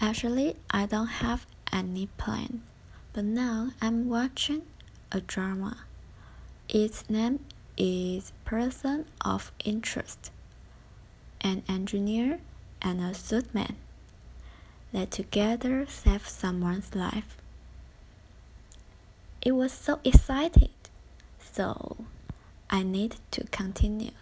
Actually, I don't have any plan, but now I'm watching a drama. Its name is Person of Interest. An engineer and a suitman. They together save someone's life. It was so exciting, so I need to continue.